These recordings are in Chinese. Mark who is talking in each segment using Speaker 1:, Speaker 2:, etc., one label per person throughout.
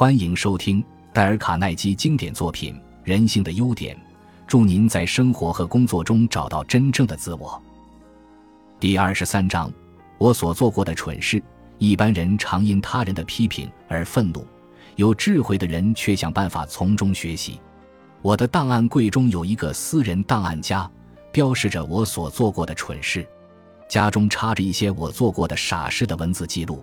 Speaker 1: 欢迎收听戴尔·卡耐基经典作品《人性的优点》，祝您在生活和工作中找到真正的自我。第二十三章：我所做过的蠢事。一般人常因他人的批评而愤怒，有智慧的人却想办法从中学习。我的档案柜中有一个私人档案夹，标示着我所做过的蠢事，家中插着一些我做过的傻事的文字记录。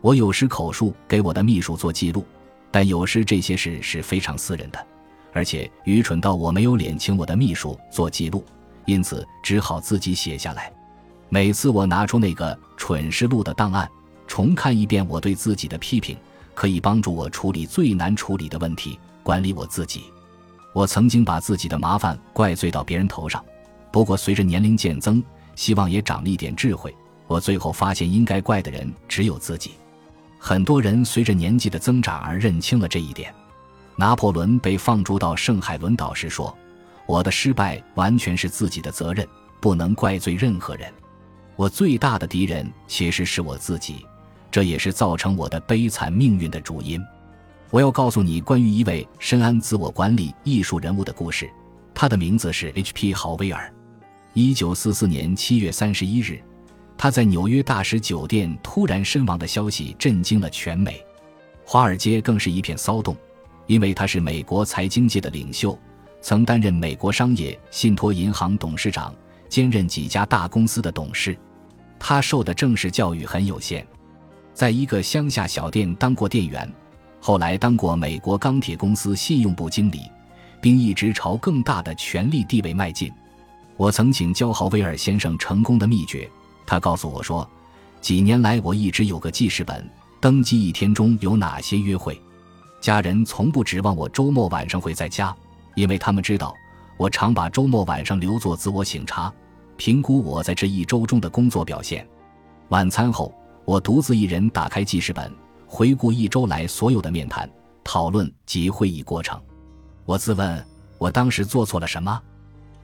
Speaker 1: 我有时口述给我的秘书做记录，但有时这些事是非常私人的，而且愚蠢到我没有脸请我的秘书做记录，因此只好自己写下来。每次我拿出那个蠢事录的档案，重看一遍我对自己的批评，可以帮助我处理最难处理的问题，管理我自己。我曾经把自己的麻烦怪罪到别人头上，不过随着年龄渐增，希望也长了一点智慧，我最后发现应该怪的人只有自己。很多人随着年纪的增长而认清了这一点。拿破仑被放逐到圣海伦岛时说：“我的失败完全是自己的责任，不能怪罪任何人。我最大的敌人其实是我自己，这也是造成我的悲惨命运的主因。”我要告诉你关于一位深谙自我管理艺术人物的故事，他的名字是 H.P. 豪威尔。一九四四年七月三十一日。他在纽约大使酒店突然身亡的消息震惊了全美，华尔街更是一片骚动，因为他是美国财经界的领袖，曾担任美国商业信托银行董事长，兼任几家大公司的董事。他受的正式教育很有限，在一个乡下小店当过店员，后来当过美国钢铁公司信用部经理，并一直朝更大的权力地位迈进。我曾请教豪威尔先生成功的秘诀。他告诉我说，几年来我一直有个记事本，登记一天中有哪些约会。家人从不指望我周末晚上会在家，因为他们知道我常把周末晚上留作自我醒察，评估我在这一周中的工作表现。晚餐后，我独自一人打开记事本，回顾一周来所有的面谈、讨论及会议过程。我自问，我当时做错了什么？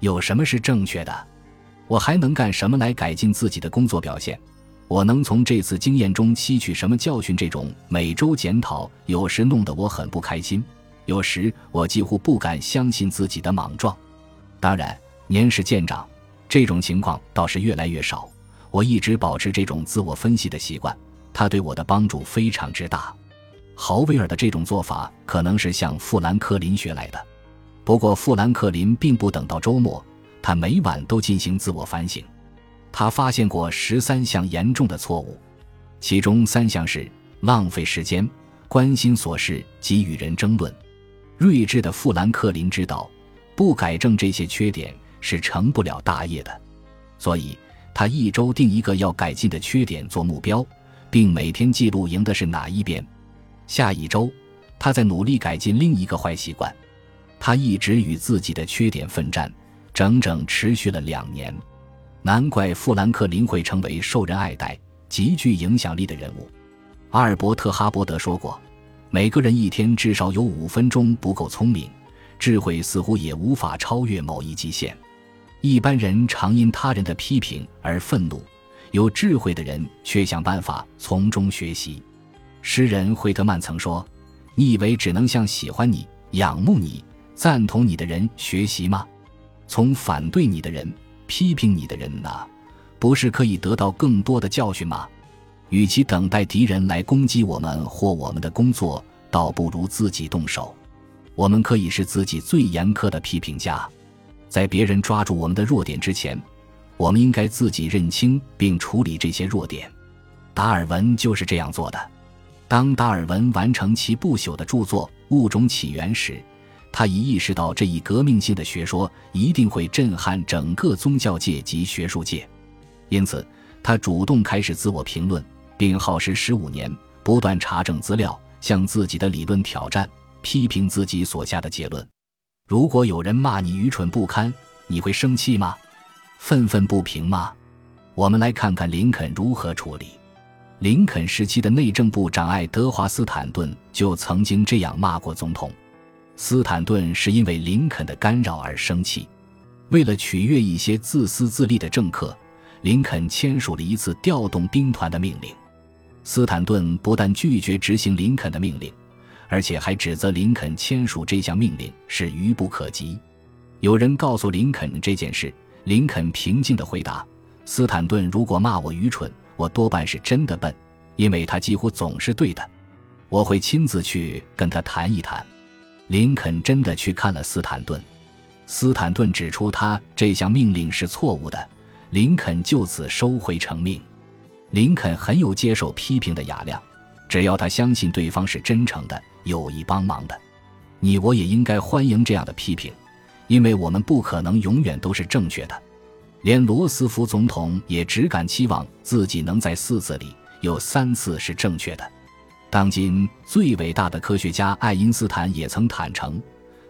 Speaker 1: 有什么是正确的？我还能干什么来改进自己的工作表现？我能从这次经验中吸取什么教训？这种每周检讨有时弄得我很不开心，有时我几乎不敢相信自己的莽撞。当然，年事渐长，这种情况倒是越来越少。我一直保持这种自我分析的习惯，它对我的帮助非常之大。豪威尔的这种做法可能是向富兰克林学来的，不过富兰克林并不等到周末。他每晚都进行自我反省，他发现过十三项严重的错误，其中三项是浪费时间、关心琐事及与人争论。睿智的富兰克林知道，不改正这些缺点是成不了大业的，所以他一周定一个要改进的缺点做目标，并每天记录赢的是哪一边。下一周，他在努力改进另一个坏习惯。他一直与自己的缺点奋战。整整持续了两年，难怪富兰克林会成为受人爱戴、极具影响力的人物。阿尔伯特·哈伯德说过：“每个人一天至少有五分钟不够聪明，智慧似乎也无法超越某一极限。”一般人常因他人的批评而愤怒，有智慧的人却想办法从中学习。诗人惠特曼曾说：“你以为只能向喜欢你、仰慕你、赞同你的人学习吗？”从反对你的人、批评你的人那，不是可以得到更多的教训吗？与其等待敌人来攻击我们或我们的工作，倒不如自己动手。我们可以是自己最严苛的批评家。在别人抓住我们的弱点之前，我们应该自己认清并处理这些弱点。达尔文就是这样做的。当达尔文完成其不朽的著作《物种起源》时，他已意识到这一革命性的学说一定会震撼整个宗教界及学术界，因此他主动开始自我评论，并耗时十五年不断查证资料，向自己的理论挑战，批评自己所下的结论。如果有人骂你愚蠢不堪，你会生气吗？愤愤不平吗？我们来看看林肯如何处理。林肯时期的内政部长爱德华斯坦顿就曾经这样骂过总统。斯坦顿是因为林肯的干扰而生气，为了取悦一些自私自利的政客，林肯签署了一次调动兵团的命令。斯坦顿不但拒绝执行林肯的命令，而且还指责林肯签署这项命令是愚不可及。有人告诉林肯这件事，林肯平静地回答：“斯坦顿如果骂我愚蠢，我多半是真的笨，因为他几乎总是对的。我会亲自去跟他谈一谈。”林肯真的去看了斯坦顿，斯坦顿指出他这项命令是错误的，林肯就此收回成命。林肯很有接受批评的雅量，只要他相信对方是真诚的、有意帮忙的。你我也应该欢迎这样的批评，因为我们不可能永远都是正确的。连罗斯福总统也只敢期望自己能在四次里有三次是正确的。当今最伟大的科学家爱因斯坦也曾坦诚，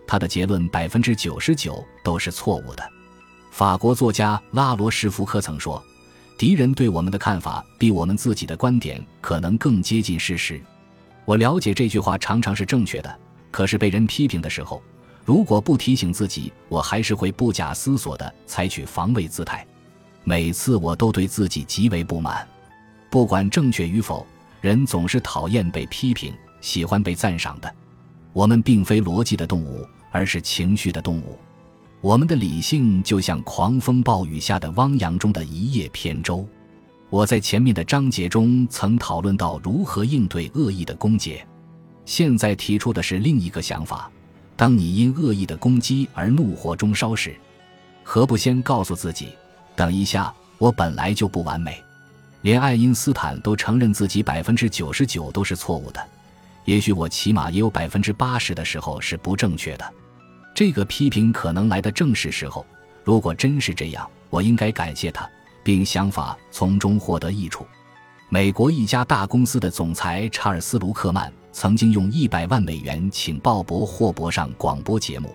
Speaker 1: 他的结论百分之九十九都是错误的。法国作家拉罗什福科曾说：“敌人对我们的看法比我们自己的观点可能更接近事实。”我了解这句话常常是正确的，可是被人批评的时候，如果不提醒自己，我还是会不假思索地采取防卫姿态。每次我都对自己极为不满，不管正确与否。人总是讨厌被批评，喜欢被赞赏的。我们并非逻辑的动物，而是情绪的动物。我们的理性就像狂风暴雨下的汪洋中的一叶扁舟。我在前面的章节中曾讨论到如何应对恶意的攻击，现在提出的是另一个想法：当你因恶意的攻击而怒火中烧时，何不先告诉自己，等一下，我本来就不完美。连爱因斯坦都承认自己百分之九十九都是错误的，也许我起码也有百分之八十的时候是不正确的。这个批评可能来的正是时候。如果真是这样，我应该感谢他，并想法从中获得益处。美国一家大公司的总裁查尔斯·卢克曼曾经用一百万美元请鲍勃·霍伯上广播节目。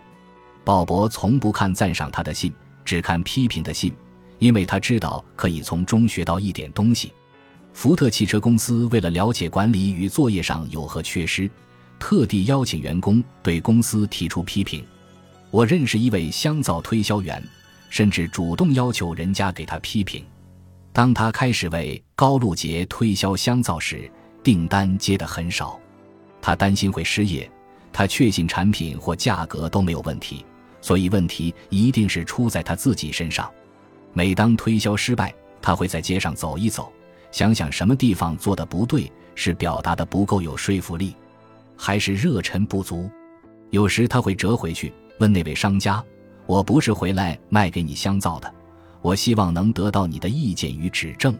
Speaker 1: 鲍勃从不看赞赏他的信，只看批评的信。因为他知道可以从中学到一点东西。福特汽车公司为了了解管理与作业上有何缺失，特地邀请员工对公司提出批评。我认识一位香皂推销员，甚至主动要求人家给他批评。当他开始为高露洁推销香皂时，订单接得很少。他担心会失业，他确信产品或价格都没有问题，所以问题一定是出在他自己身上。每当推销失败，他会在街上走一走，想想什么地方做的不对，是表达的不够有说服力，还是热忱不足。有时他会折回去问那位商家：“我不是回来卖给你香皂的，我希望能得到你的意见与指正，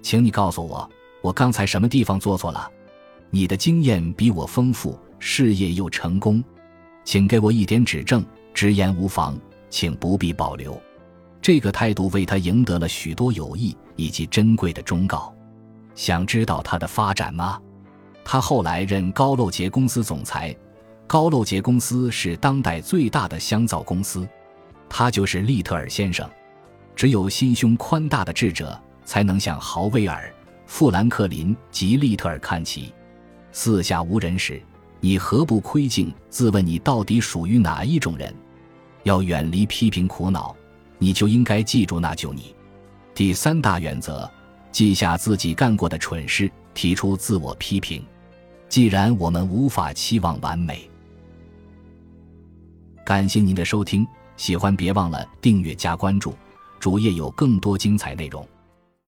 Speaker 1: 请你告诉我，我刚才什么地方做错了？你的经验比我丰富，事业又成功，请给我一点指正，直言无妨，请不必保留。”这个态度为他赢得了许多友谊以及珍贵的忠告。想知道他的发展吗？他后来任高露洁公司总裁。高露洁公司是当代最大的香皂公司。他就是利特尔先生。只有心胸宽大的智者才能向豪威尔、富兰克林及利特尔看齐。四下无人时，你何不窥镜自问：你到底属于哪一种人？要远离批评苦恼。你就应该记住，那就你。第三大原则：记下自己干过的蠢事，提出自我批评。既然我们无法期望完美，感谢您的收听，喜欢别忘了订阅加关注，主页有更多精彩内容。